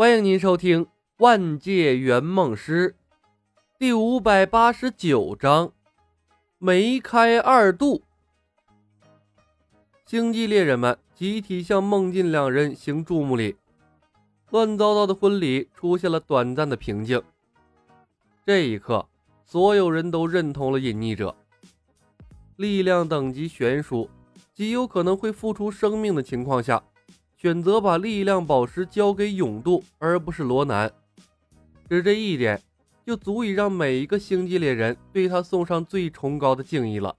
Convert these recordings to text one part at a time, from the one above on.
欢迎您收听《万界圆梦师》第五百八十九章：梅开二度。星际猎人们集体向孟进两人行注目礼，乱糟糟的婚礼出现了短暂的平静。这一刻，所有人都认同了隐匿者，力量等级悬殊，极有可能会付出生命的情况下。选择把力量宝石交给永渡，而不是罗南，只这一点就足以让每一个星际猎人对他送上最崇高的敬意了。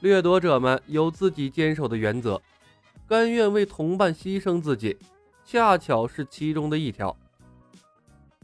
掠夺者们有自己坚守的原则，甘愿为同伴牺牲自己，恰巧是其中的一条。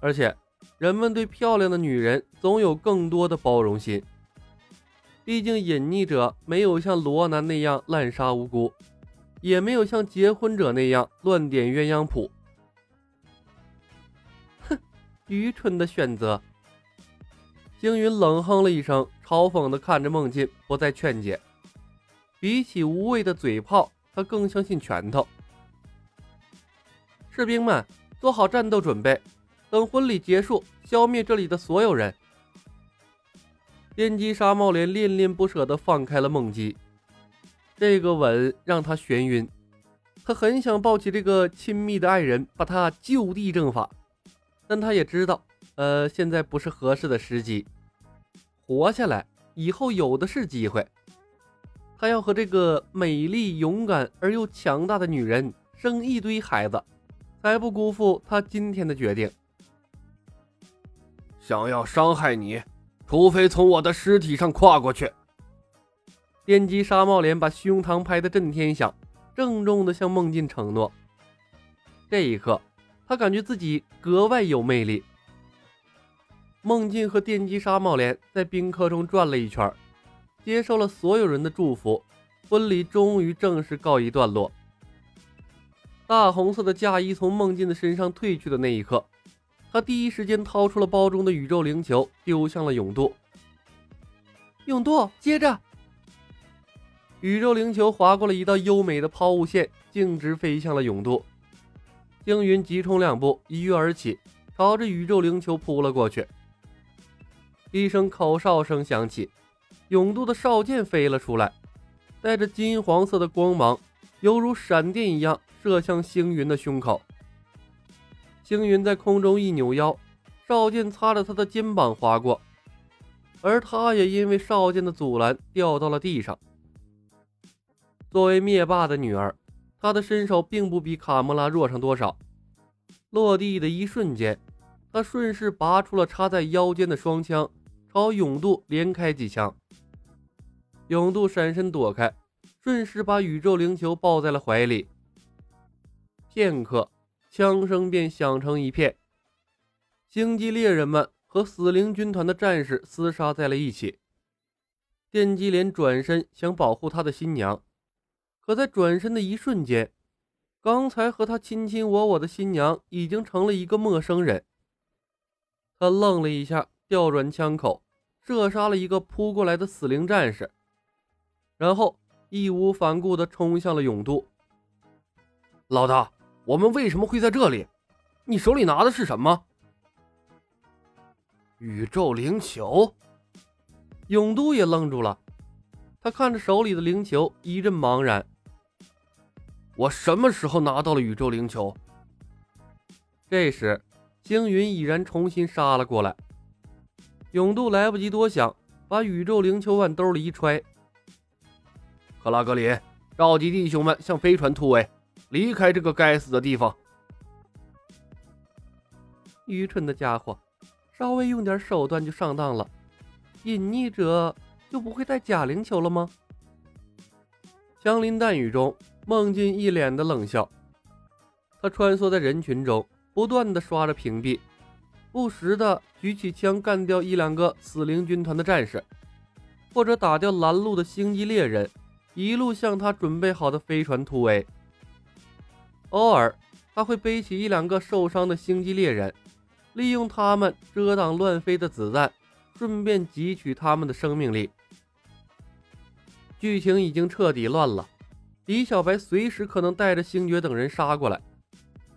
而且，人们对漂亮的女人总有更多的包容心，毕竟隐匿者没有像罗南那样滥杀无辜。也没有像结婚者那样乱点鸳鸯谱。哼，愚蠢的选择。星云冷哼了一声，嘲讽的看着孟进，不再劝解。比起无谓的嘴炮，他更相信拳头。士兵们，做好战斗准备，等婚礼结束，消灭这里的所有人。电击沙帽连恋恋不舍地放开了梦姬。这个吻让他眩晕，他很想抱起这个亲密的爱人，把他就地正法，但他也知道，呃，现在不是合适的时机。活下来以后有的是机会，他要和这个美丽、勇敢而又强大的女人生一堆孩子，才不辜负他今天的决定。想要伤害你，除非从我的尸体上跨过去。电击沙帽脸把胸膛拍得震天响，郑重地向孟进承诺。这一刻，他感觉自己格外有魅力。孟进和电击沙帽脸在宾客中转了一圈，接受了所有人的祝福，婚礼终于正式告一段落。大红色的嫁衣从孟进的身上褪去的那一刻，他第一时间掏出了包中的宇宙灵球，丢向了永渡。永渡，接着。宇宙灵球划过了一道优美的抛物线，径直飞向了永渡。星云急冲两步，一跃而起，朝着宇宙灵球扑了过去。一声口哨声响起，永渡的哨箭飞了出来，带着金黄色的光芒，犹如闪电一样射向星云的胸口。星云在空中一扭腰，哨箭擦着他的肩膀划过，而他也因为哨箭的阻拦掉到了地上。作为灭霸的女儿，她的身手并不比卡莫拉弱上多少。落地的一瞬间，她顺势拔出了插在腰间的双枪，朝永渡连开几枪。永渡闪身躲开，顺势把宇宙灵球抱在了怀里。片刻，枪声便响成一片。星际猎人们和死灵军团的战士厮杀在了一起。电击连转身想保护他的新娘。可在转身的一瞬间，刚才和他卿卿我我的新娘已经成了一个陌生人。他愣了一下，调转枪口，射杀了一个扑过来的死灵战士，然后义无反顾地冲向了永渡。老大，我们为什么会在这里？你手里拿的是什么？宇宙灵球。永渡也愣住了，他看着手里的灵球，一阵茫然。我什么时候拿到了宇宙灵球？这时，星云已然重新杀了过来。永渡来不及多想，把宇宙灵球往兜里一揣。克拉格林，召集弟兄们向飞船突围，离开这个该死的地方！愚蠢的家伙，稍微用点手段就上当了。隐匿者就不会带假灵球了吗？枪林弹雨中。孟进一脸的冷笑，他穿梭在人群中，不断的刷着屏蔽，不时的举起枪干掉一两个死灵军团的战士，或者打掉拦路的星际猎人，一路向他准备好的飞船突围。偶尔，他会背起一两个受伤的星际猎人，利用他们遮挡乱飞的子弹，顺便汲取他们的生命力。剧情已经彻底乱了。李小白随时可能带着星爵等人杀过来，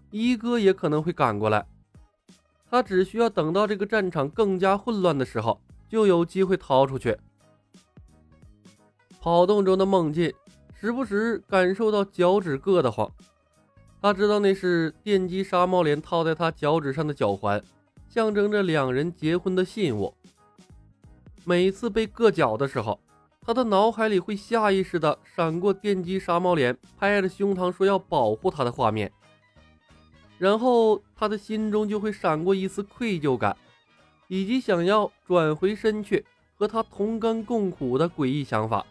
一哥也可能会赶过来。他只需要等到这个战场更加混乱的时候，就有机会逃出去。跑动中的梦境时不时感受到脚趾硌得慌，他知道那是电击纱帽帘套在他脚趾上的脚环，象征着两人结婚的信物。每次被硌脚的时候，他的脑海里会下意识地闪过电击杀猫脸拍着胸膛说要保护他的画面，然后他的心中就会闪过一丝愧疚感，以及想要转回身去和他同甘共苦的诡异想法。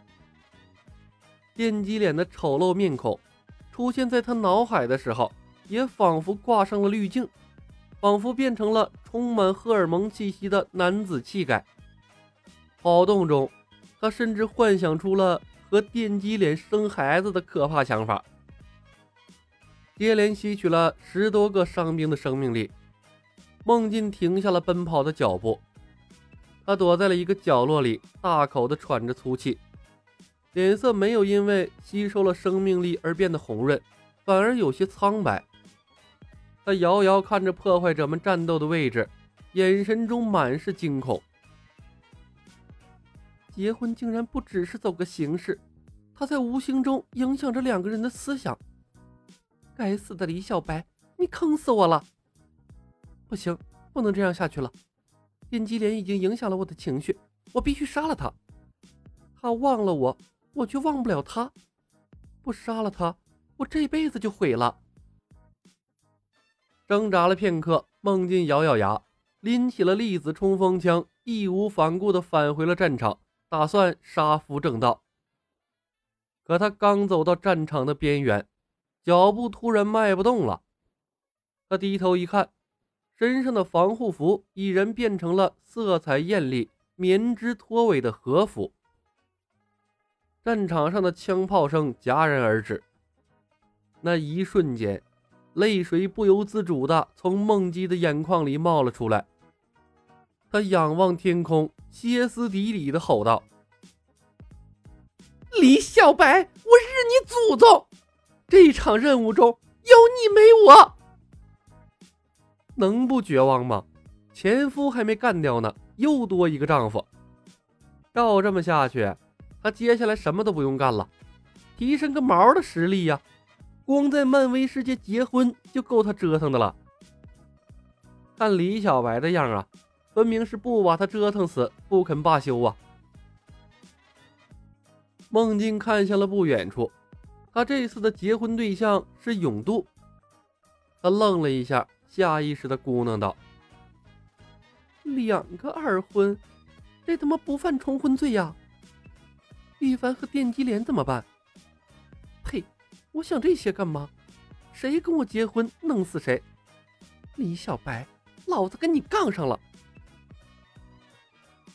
电击脸的丑陋面孔出现在他脑海的时候，也仿佛挂上了滤镜，仿佛变成了充满荷尔蒙气息的男子气概。跑动中，他甚至幻想出了和电击脸生孩子的可怕想法。接连吸取了十多个伤兵的生命力，梦境停下了奔跑的脚步，他躲在了一个角落里，大口的喘着粗气。脸色没有因为吸收了生命力而变得红润，反而有些苍白。他遥遥看着破坏者们战斗的位置，眼神中满是惊恐。结婚竟然不只是走个形式，他在无形中影响着两个人的思想。该死的李小白，你坑死我了！不行，不能这样下去了。电击连已经影响了我的情绪，我必须杀了他。他忘了我。我却忘不了他，不杀了他，我这辈子就毁了。挣扎了片刻，孟进咬咬牙，拎起了粒子冲锋枪，义无反顾地返回了战场，打算杀夫正道。可他刚走到战场的边缘，脚步突然迈不动了。他低头一看，身上的防护服已然变成了色彩艳丽、棉织拖尾的和服。战场上的枪炮声戛然而止，那一瞬间，泪水不由自主的从梦姬的眼眶里冒了出来。他仰望天空，歇斯底里的吼道：“李小白，我日你祖宗！这场任务中有你没我，能不绝望吗？前夫还没干掉呢，又多一个丈夫，照这么下去……”他接下来什么都不用干了，提升个毛的实力呀！光在漫威世界结婚就够他折腾的了。看李小白的样啊，分明是不把他折腾死不肯罢休啊！孟静看向了不远处，他这次的结婚对象是永渡。他愣了一下，下意识的咕囔道：“两个二婚，这他妈不犯重婚罪呀？”羽凡和电击莲怎么办？呸！我想这些干嘛？谁跟我结婚，弄死谁！李小白，老子跟你杠上了！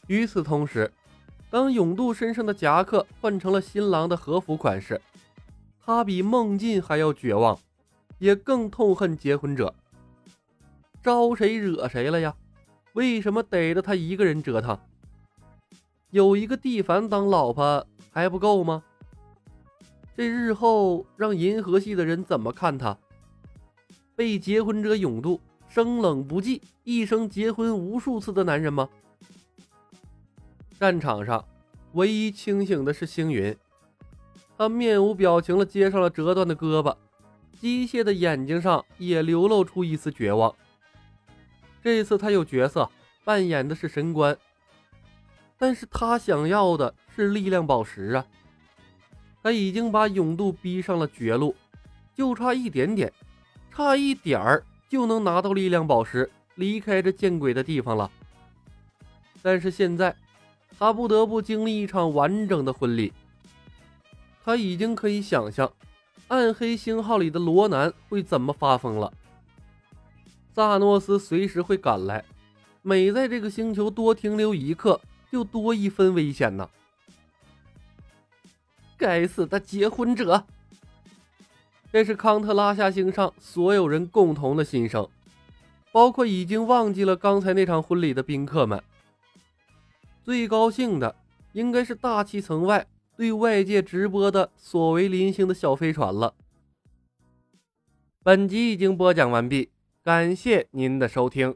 与此同时，当永渡身上的夹克换成了新郎的和服款式，他比孟进还要绝望，也更痛恨结婚者。招谁惹谁了呀？为什么逮着他一个人折腾？有一个蒂凡当老婆。还不够吗？这日后让银河系的人怎么看他？被结婚者永渡生冷不忌，一生结婚无数次的男人吗？战场上唯一清醒的是星云，他面无表情的接上了折断的胳膊，机械的眼睛上也流露出一丝绝望。这次他有角色，扮演的是神官。但是他想要的是力量宝石啊！他已经把永渡逼上了绝路，就差一点点，差一点儿就能拿到力量宝石，离开这见鬼的地方了。但是现在，他不得不经历一场完整的婚礼。他已经可以想象，暗黑星号里的罗南会怎么发疯了。萨诺斯随时会赶来，每在这个星球多停留一刻。就多一分危险呢！该死的结婚者！这是康特拉夏星上所有人共同的心声，包括已经忘记了刚才那场婚礼的宾客们。最高兴的应该是大气层外对外界直播的所谓临星的小飞船了。本集已经播讲完毕，感谢您的收听。